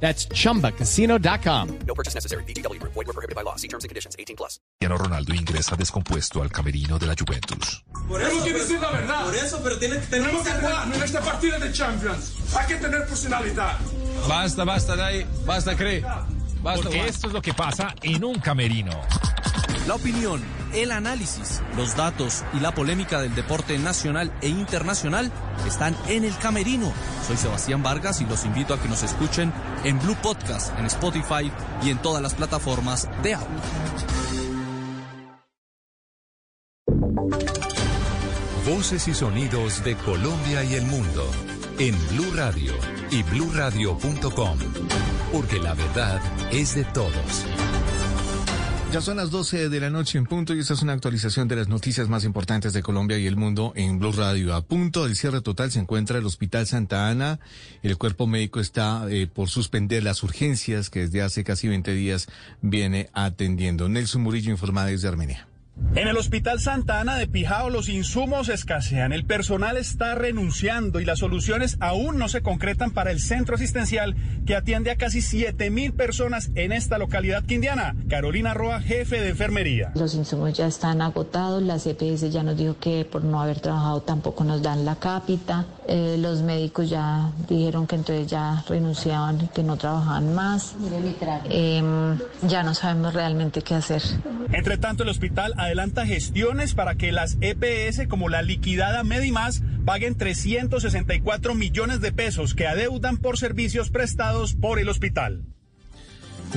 That's chumbacasino.com. No purchase necessary. BGW. Void were prohibited by law. See terms and conditions. 18 plus. Cristiano Ronaldo ingresa descompuesto al camerino de la Juventus. Por eso quiere decir la verdad. Por eso, pero tiene, tenemos Tenemos que jugar en este partido de Champions. Hay que tener personalidad. Basta, basta, Dai. Basta, Cree. Basta, Porque basta. esto es lo que pasa en un camerino. La opinión, el análisis, los datos y la polémica del deporte nacional e internacional están en el camerino. Soy Sebastián Vargas y los invito a que nos escuchen en Blue Podcast, en Spotify y en todas las plataformas de audio. Voces y sonidos de Colombia y el mundo en Blue Radio y bluradio.com. Porque la verdad es de todos. Ya son las 12 de la noche en punto y esta es una actualización de las noticias más importantes de Colombia y el mundo en Blue Radio. A punto del cierre total se encuentra el Hospital Santa Ana. El cuerpo médico está eh, por suspender las urgencias que desde hace casi 20 días viene atendiendo. Nelson Murillo informa desde Armenia. En el Hospital Santa Ana de Pijao los insumos escasean, el personal está renunciando y las soluciones aún no se concretan para el centro asistencial que atiende a casi 7 mil personas en esta localidad quindiana. Carolina Roa, jefe de enfermería. Los insumos ya están agotados, la CPS ya nos dijo que por no haber trabajado tampoco nos dan la cápita, eh, los médicos ya dijeron que entonces ya renunciaban, que no trabajaban más, Em, ya no sabemos realmente qué hacer. Entre tanto, el hospital adelanta gestiones para que las EPS, como la liquidada Medimás, paguen 364 millones de pesos que adeudan por servicios prestados por el hospital.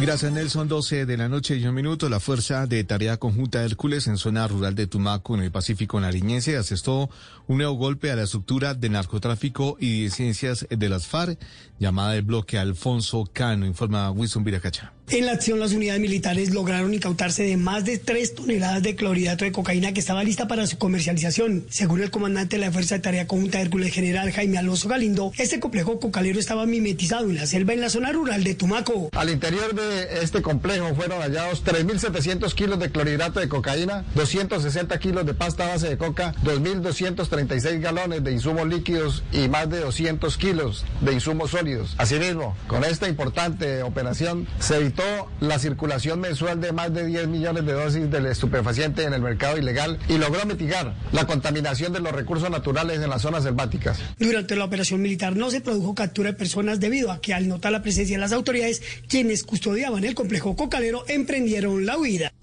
Gracias Nelson, 12 de la noche y un minuto. La Fuerza de Tarea Conjunta Hércules en zona rural de Tumaco, en el Pacífico nariñense, asestó un nuevo golpe a la estructura de narcotráfico y de ciencias de las FARC, llamada el bloque Alfonso Cano, informa Wilson Viracacha. En la acción, las unidades militares lograron incautarse de más de 3 toneladas de clorhidrato de cocaína que estaba lista para su comercialización. Según el comandante de la Fuerza de Tarea Conjunta Hércules General Jaime Alonso Galindo, este complejo cocalero estaba mimetizado en la selva en la zona rural de Tumaco. Al interior de este complejo fueron hallados 3.700 kilos de clorhidrato de cocaína, 260 kilos de pasta base de coca, 2.236 galones de insumos líquidos y más de 200 kilos de insumos sólidos. Asimismo, con esta importante operación se evitó la circulación mensual de más de 10 millones de dosis del estupefaciente en el mercado ilegal y logró mitigar la contaminación de los recursos naturales en las zonas selváticas. Durante la operación militar no se produjo captura de personas debido a que al notar la presencia de las autoridades, quienes custodiaban el complejo cocalero emprendieron la huida.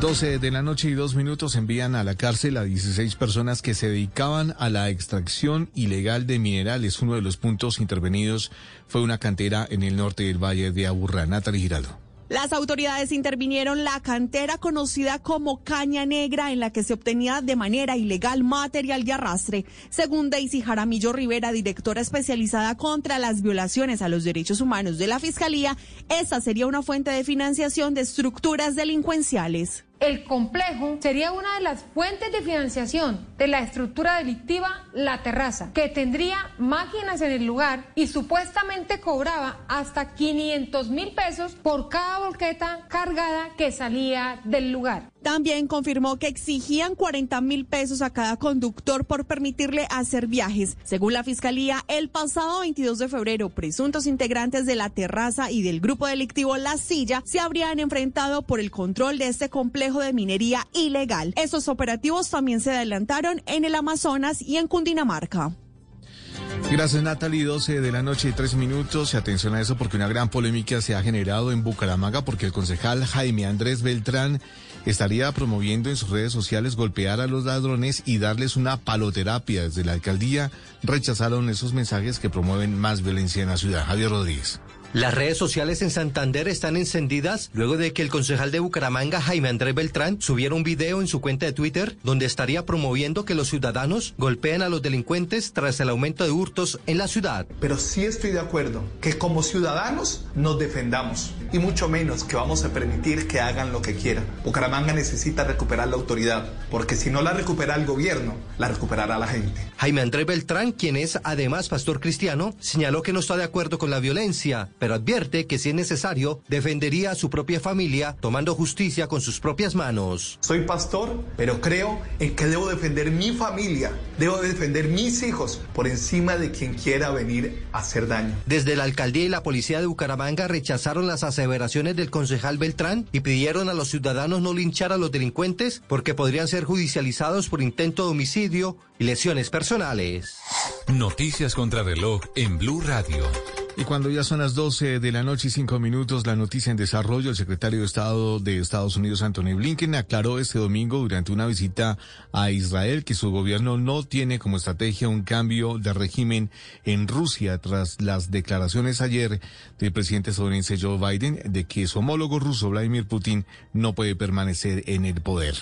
12 de la noche y dos minutos envían a la cárcel a 16 personas que se dedicaban a la extracción ilegal de minerales. Uno de los puntos intervenidos fue una cantera en el norte del valle de Aburrá. Natalie Giraldo. Las autoridades intervinieron la cantera conocida como Caña Negra en la que se obtenía de manera ilegal material de arrastre. Según Daisy Jaramillo Rivera, directora especializada contra las violaciones a los derechos humanos de la Fiscalía, esta sería una fuente de financiación de estructuras delincuenciales. El complejo sería una de las fuentes de financiación de la estructura delictiva La Terraza, que tendría máquinas en el lugar y supuestamente cobraba hasta 500 mil pesos por cada volqueta cargada que salía del lugar. También confirmó que exigían 40 mil pesos a cada conductor por permitirle hacer viajes. Según la fiscalía, el pasado 22 de febrero, presuntos integrantes de la terraza y del grupo delictivo La Silla se habrían enfrentado por el control de este complejo de minería ilegal. Estos operativos también se adelantaron en el Amazonas y en Cundinamarca. Gracias Natalie, 12 de la noche y 3 minutos. Y atención a eso porque una gran polémica se ha generado en Bucaramanga porque el concejal Jaime Andrés Beltrán estaría promoviendo en sus redes sociales golpear a los ladrones y darles una paloterapia. Desde la alcaldía rechazaron esos mensajes que promueven más violencia en la ciudad. Javier Rodríguez. Las redes sociales en Santander están encendidas luego de que el concejal de Bucaramanga, Jaime Andrés Beltrán, subiera un video en su cuenta de Twitter donde estaría promoviendo que los ciudadanos golpeen a los delincuentes tras el aumento de hurtos en la ciudad. Pero sí estoy de acuerdo que como ciudadanos nos defendamos y mucho menos que vamos a permitir que hagan lo que quieran. Bucaramanga necesita recuperar la autoridad porque si no la recupera el gobierno, la recuperará la gente. Jaime Andrés Beltrán, quien es además pastor cristiano, señaló que no está de acuerdo con la violencia pero advierte que si es necesario, defendería a su propia familia tomando justicia con sus propias manos. Soy pastor, pero creo en que debo defender mi familia, debo defender mis hijos por encima de quien quiera venir a hacer daño. Desde la alcaldía y la policía de Bucaramanga rechazaron las aseveraciones del concejal Beltrán y pidieron a los ciudadanos no linchar a los delincuentes porque podrían ser judicializados por intento de homicidio y lesiones personales. Noticias contra reloj en Blue Radio. Y cuando ya son las 12 de la noche y 5 minutos, la noticia en desarrollo, el secretario de Estado de Estados Unidos, Anthony Blinken, aclaró este domingo durante una visita a Israel que su gobierno no tiene como estrategia un cambio de régimen en Rusia tras las declaraciones ayer del presidente estadounidense Joe Biden de que su homólogo ruso, Vladimir Putin, no puede permanecer en el poder.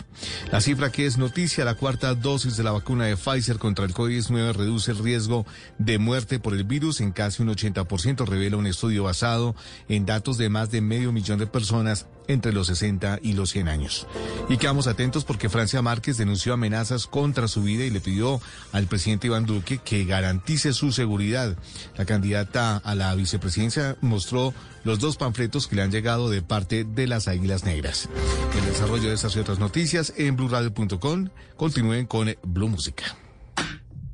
La cifra que es noticia, la cuarta dosis de la vacuna de Pfizer contra el COVID-19 reduce el riesgo de muerte por el virus en casi un 80% revela un estudio basado en datos de más de medio millón de personas entre los 60 y los 100 años. Y quedamos atentos porque Francia Márquez denunció amenazas contra su vida y le pidió al presidente Iván Duque que garantice su seguridad. La candidata a la vicepresidencia mostró los dos panfletos que le han llegado de parte de las Águilas Negras. El desarrollo de estas y otras noticias en blurradio.com. Continúen con Blue Música.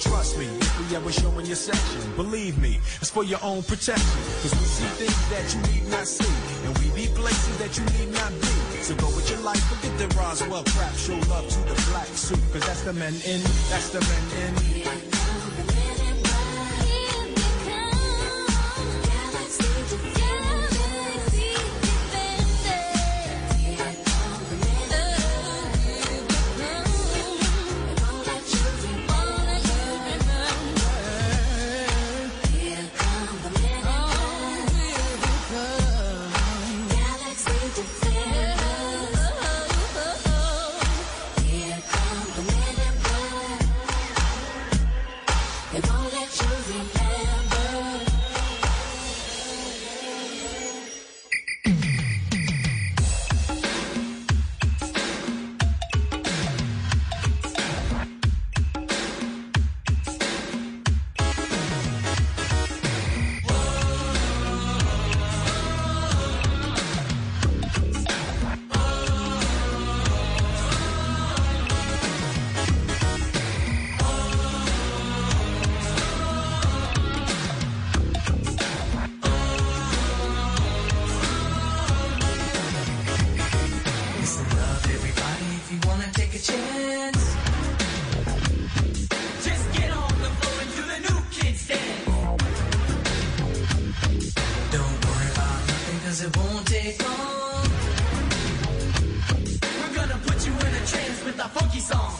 Trust me, we ever show in your section, believe me, it's for your own protection. Cause we see things that you need not see, and we be places that you need not be. So go with your life, forget the Roswell crap, show love to the black suit, cause that's the men in, that's the men in. Cause it won't take long. We're gonna put you in a trance with a funky song.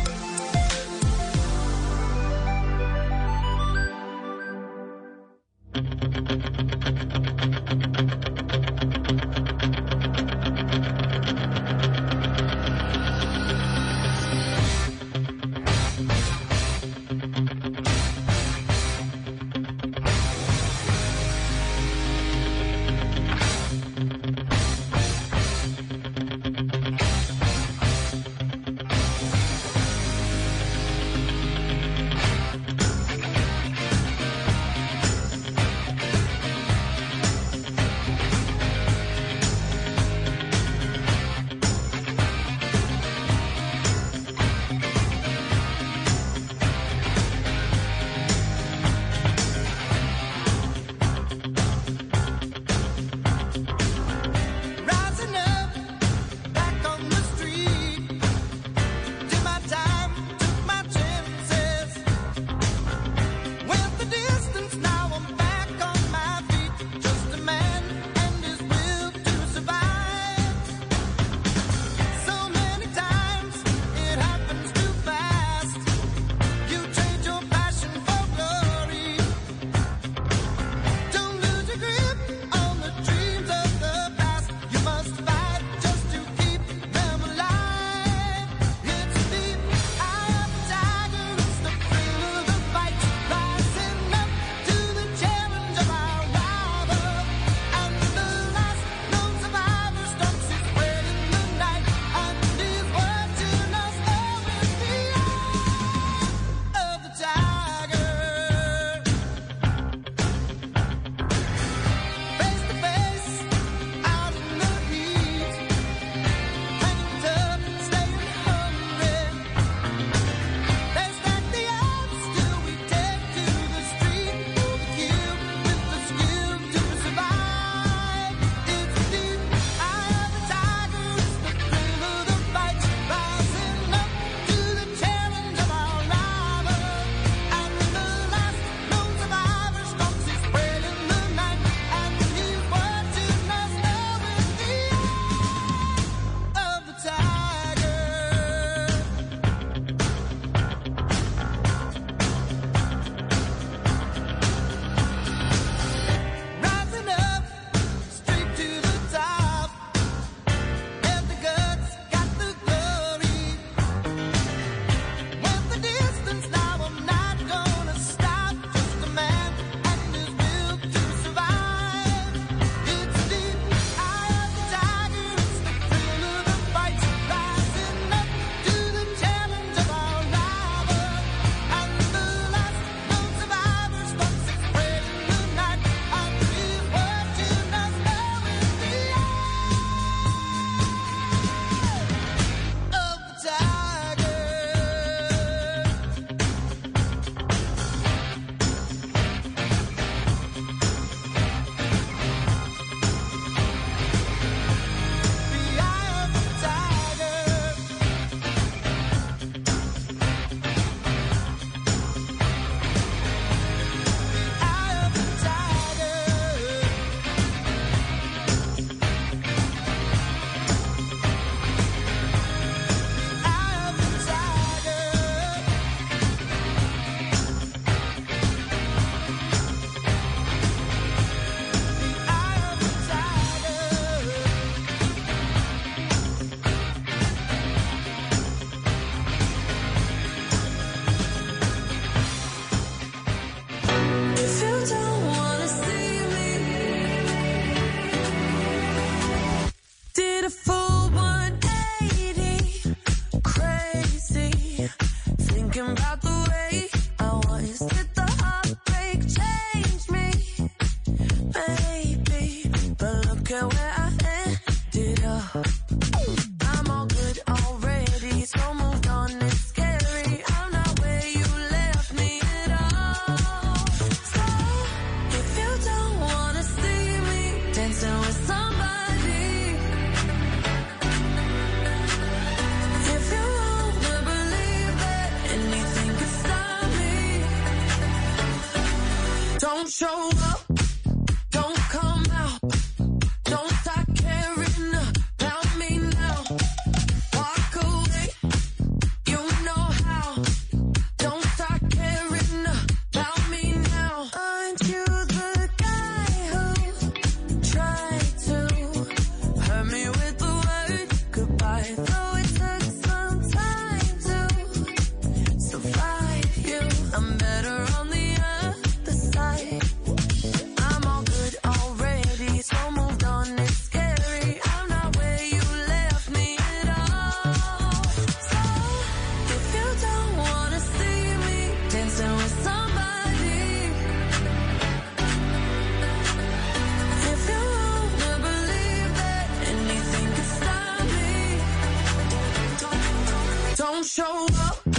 Show up,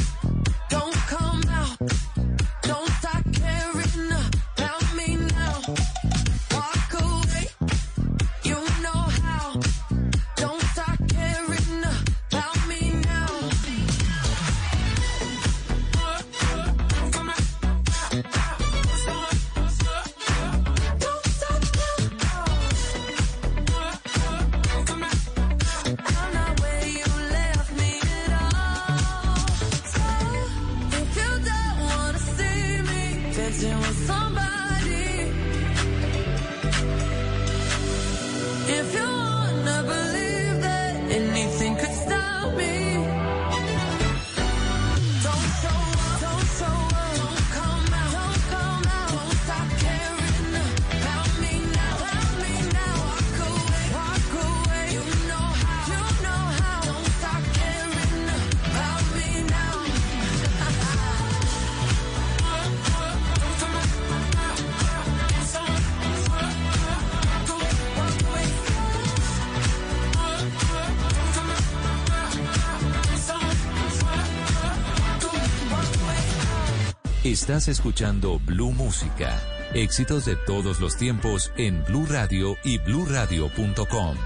Estás escuchando Blue Música. Éxitos de todos los tiempos en Blue Radio y bluradio.com.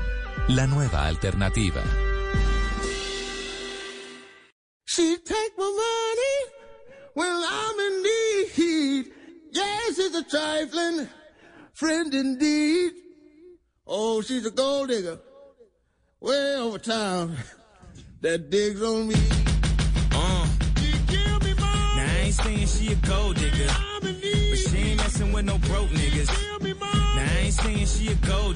La nueva alternativa. She take my money when I'm in need. Yes, it's a trifling friend indeed. Oh, she's a gold digger way over town that digs on me. you go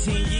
15 years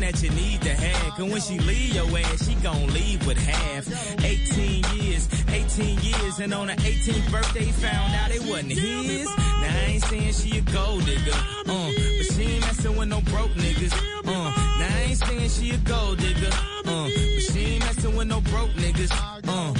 something that you need to have, cause when she leave your ass, she gon' leave with half. 18 years, 18 years, and on her 18th birthday, found out it wasn't his. Now I ain't saying she a gold digger, uh, but she ain't messing with no broke niggas, uh. Now I ain't saying she a gold digger, uh, but she ain't messing with no broke niggas, uh.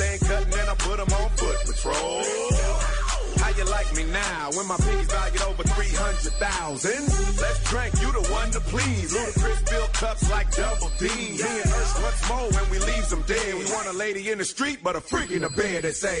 everything cutting and I put them on foot patrol. How you like me now when my piggy's valued over 300,000? Let's drink, you the one to please. Ludacris fill cups like double D. Me and Ursh once more when we leave them dead. We want a lady in the street, but a freak in the bed that say...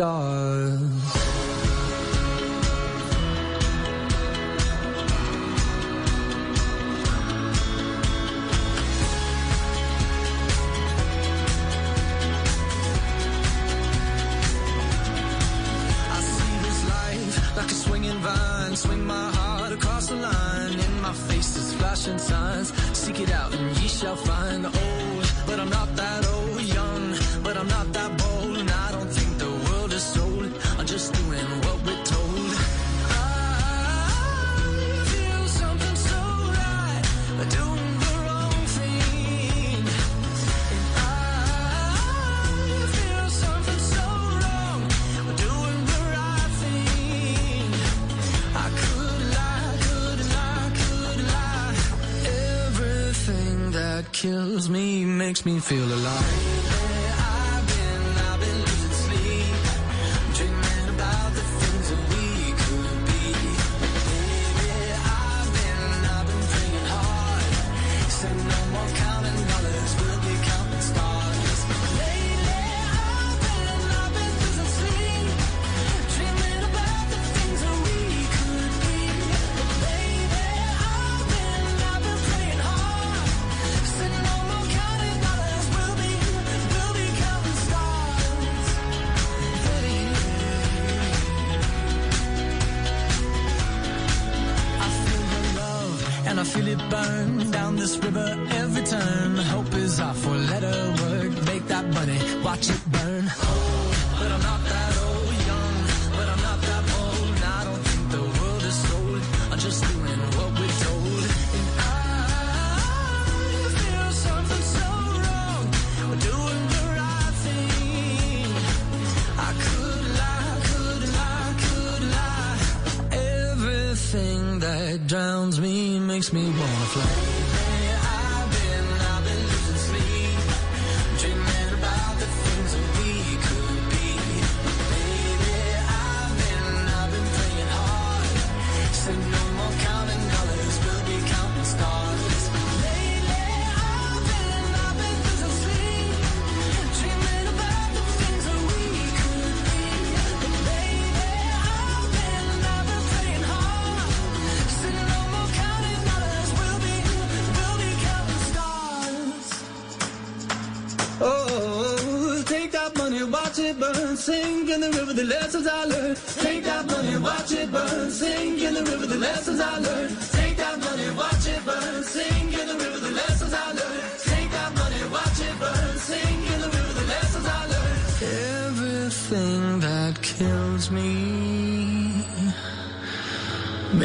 star. money makes me feel alive.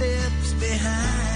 steps behind.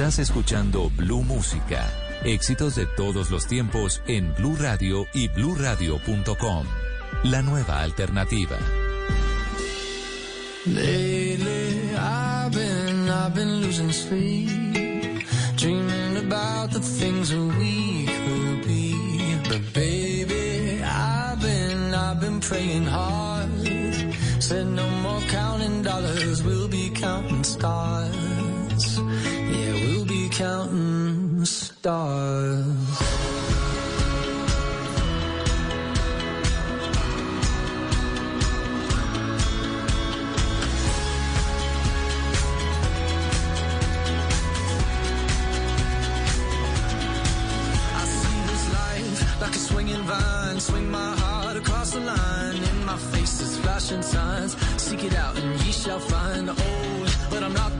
Estás escuchando Blue Música. Éxitos de todos los tiempos en Blue Radio y bluradio.com. La nueva alternativa. Lately, I've been, I've been losing sleep, dreaming about the things we could be. But baby, I've been, I've been praying hard. Said no more counting dollars, we'll be counting stars. counting stars. my heart across the line. In my face is flashing signs. Seek it out and ye shall find. Old, but I'm not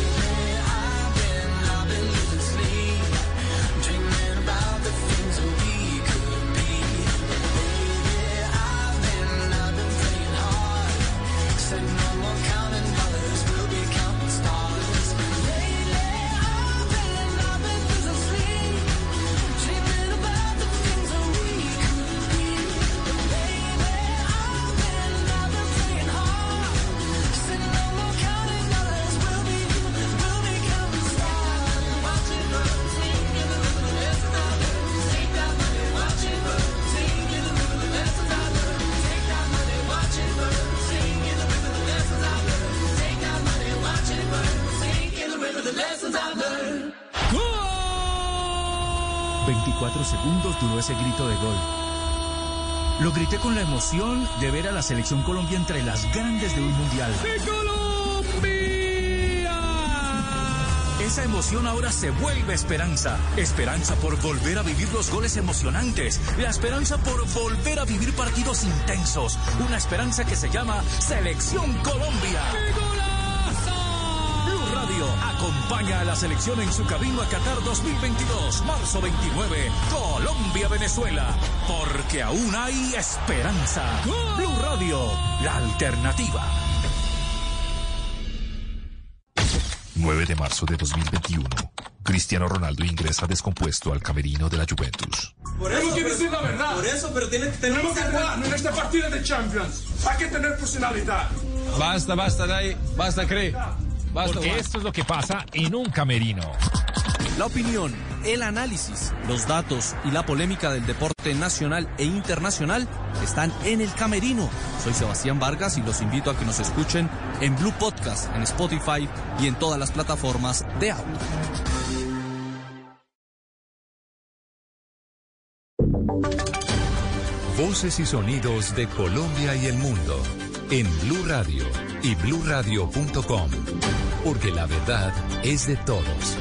Ese grito de gol. Lo grité con la emoción de ver a la selección Colombia entre las grandes de un mundial. Esa emoción ahora se vuelve esperanza. Esperanza por volver a vivir los goles emocionantes. La esperanza por volver a vivir partidos intensos. Una esperanza que se llama Selección Colombia. Acompaña a la selección en su camino a Qatar 2022, marzo 29, Colombia-Venezuela. Porque aún hay esperanza. Blue Radio, la alternativa. 9 de marzo de 2021. Cristiano Ronaldo ingresa descompuesto al camerino de la Juventus. Por eso que decir la verdad. Por eso, pero tiene, tenemos Tenemos que jugar en esta partida de Champions. Hay que tener personalidad. Basta, basta, Dai. Basta, cree. Porque esto es lo que pasa en un camerino. La opinión, el análisis, los datos y la polémica del deporte nacional e internacional están en el camerino. Soy Sebastián Vargas y los invito a que nos escuchen en Blue Podcast, en Spotify y en todas las plataformas de audio. Voces y sonidos de Colombia y el mundo en Blue Radio y bluradio.com. Porque la verdad es de todos.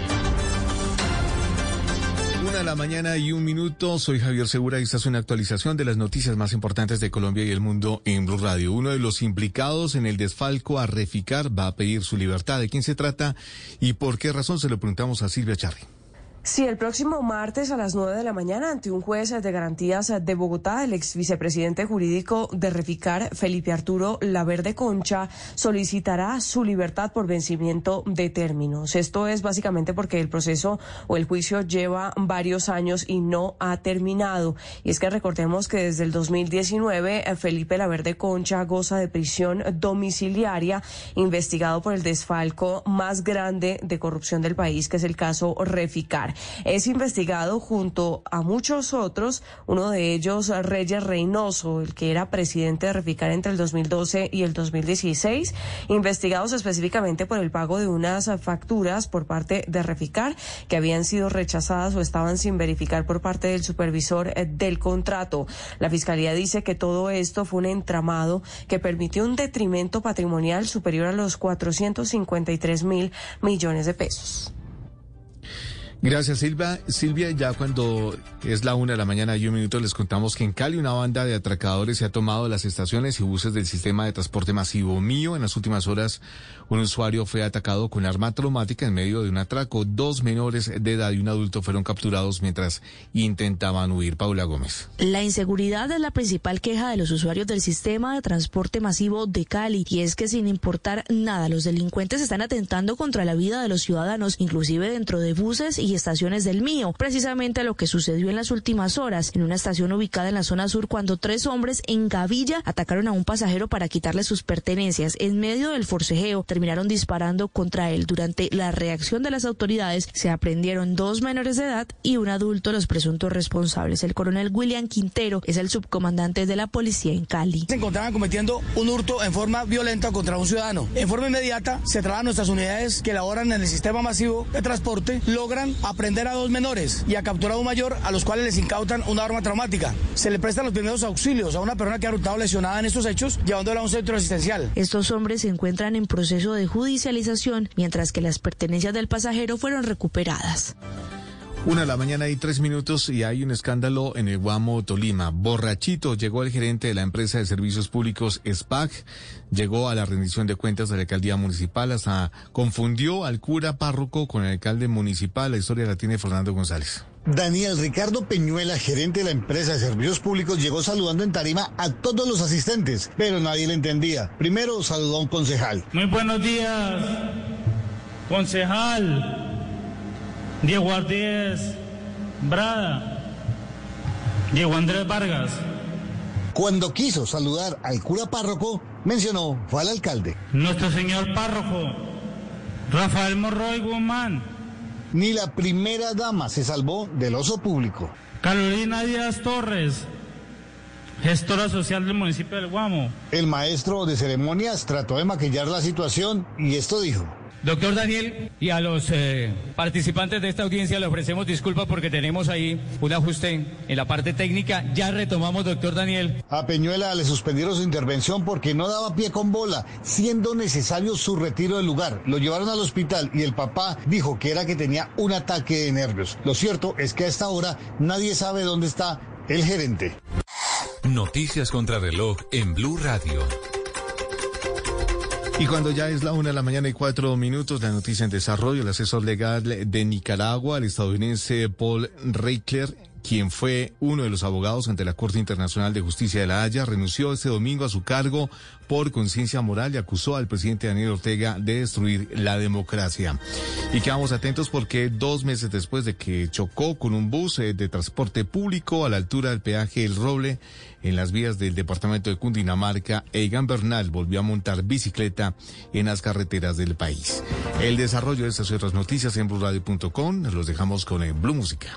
Una de la mañana y un minuto. Soy Javier Segura y esta es una actualización de las noticias más importantes de Colombia y el mundo en Blue Radio. Uno de los implicados en el desfalco a Reficar va a pedir su libertad. ¿De quién se trata y por qué razón? Se lo preguntamos a Silvia Charri. Sí, el próximo martes a las 9 de la mañana, ante un juez de garantías de Bogotá, el ex vicepresidente jurídico de Reficar, Felipe Arturo Laverde Concha, solicitará su libertad por vencimiento de términos. Esto es básicamente porque el proceso o el juicio lleva varios años y no ha terminado. Y es que recordemos que desde el 2019, eh, Felipe Laverde Concha goza de prisión domiciliaria, investigado por el desfalco más grande de corrupción del país, que es el caso Reficar. Es investigado junto a muchos otros, uno de ellos Reyes Reynoso, el que era presidente de Reficar entre el 2012 y el 2016, investigados específicamente por el pago de unas facturas por parte de Reficar que habían sido rechazadas o estaban sin verificar por parte del supervisor eh, del contrato. La Fiscalía dice que todo esto fue un entramado que permitió un detrimento patrimonial superior a los 453 mil millones de pesos. Gracias Silvia. Silvia, ya cuando es la una de la mañana y un minuto les contamos que en Cali una banda de atracadores se ha tomado las estaciones y buses del sistema de transporte masivo mío. En las últimas horas un usuario fue atacado con arma traumática en medio de un atraco. Dos menores de edad y un adulto fueron capturados mientras intentaban huir. Paula Gómez. La inseguridad es la principal queja de los usuarios del sistema de transporte masivo de Cali y es que sin importar nada los delincuentes están atentando contra la vida de los ciudadanos, inclusive dentro de buses y estaciones del mío, precisamente lo que sucedió en las últimas horas en una estación ubicada en la zona sur cuando tres hombres en gavilla atacaron a un pasajero para quitarle sus pertenencias. En medio del forcejeo terminaron disparando contra él. Durante la reacción de las autoridades se aprendieron dos menores de edad y un adulto los presuntos responsables. El coronel William Quintero es el subcomandante de la policía en Cali. Se encontraban cometiendo un hurto en forma violenta contra un ciudadano. En forma inmediata se trasladan nuestras unidades que laboran en el sistema masivo de transporte, logran aprender a dos menores y a capturar a un mayor a los cuales les incautan una arma traumática. Se le prestan los primeros auxilios a una persona que ha resultado lesionada en estos hechos, llevándola a un centro asistencial. Estos hombres se encuentran en proceso de judicialización, mientras que las pertenencias del pasajero fueron recuperadas. Una de la mañana y tres minutos y hay un escándalo en el Guamo, Tolima. Borrachito llegó el gerente de la empresa de servicios públicos SPAC, llegó a la rendición de cuentas de la alcaldía municipal, hasta confundió al cura párroco con el alcalde municipal. La historia la tiene Fernando González. Daniel Ricardo Peñuela, gerente de la empresa de servicios públicos, llegó saludando en tarima a todos los asistentes, pero nadie le entendía. Primero saludó a un concejal. Muy buenos días, concejal. Diego Ardíez Brada, Diego Andrés Vargas. Cuando quiso saludar al cura párroco, mencionó fue al alcalde. Nuestro señor párroco, Rafael Morroy Guzmán. Ni la primera dama se salvó del oso público. Carolina Díaz Torres, gestora social del municipio del Guamo. El maestro de ceremonias trató de maquillar la situación y esto dijo. Doctor Daniel, y a los eh, participantes de esta audiencia le ofrecemos disculpas porque tenemos ahí un ajuste en la parte técnica. Ya retomamos, doctor Daniel. A Peñuela le suspendieron su intervención porque no daba pie con bola, siendo necesario su retiro del lugar. Lo llevaron al hospital y el papá dijo que era que tenía un ataque de nervios. Lo cierto es que a esta hora nadie sabe dónde está el gerente. Noticias contra reloj en Blue Radio. Y cuando ya es la una de la mañana y cuatro minutos, la noticia en desarrollo, el asesor legal de Nicaragua, el estadounidense Paul Reichler, quien fue uno de los abogados ante la Corte Internacional de Justicia de la Haya, renunció este domingo a su cargo por conciencia moral y acusó al presidente Daniel Ortega de destruir la democracia. Y quedamos atentos porque dos meses después de que chocó con un bus eh, de transporte público a la altura del peaje El Roble, en las vías del departamento de Cundinamarca, Egan Bernal volvió a montar bicicleta en las carreteras del país. El desarrollo de estas y otras noticias en BlueRadio.com los dejamos con el Blue Música.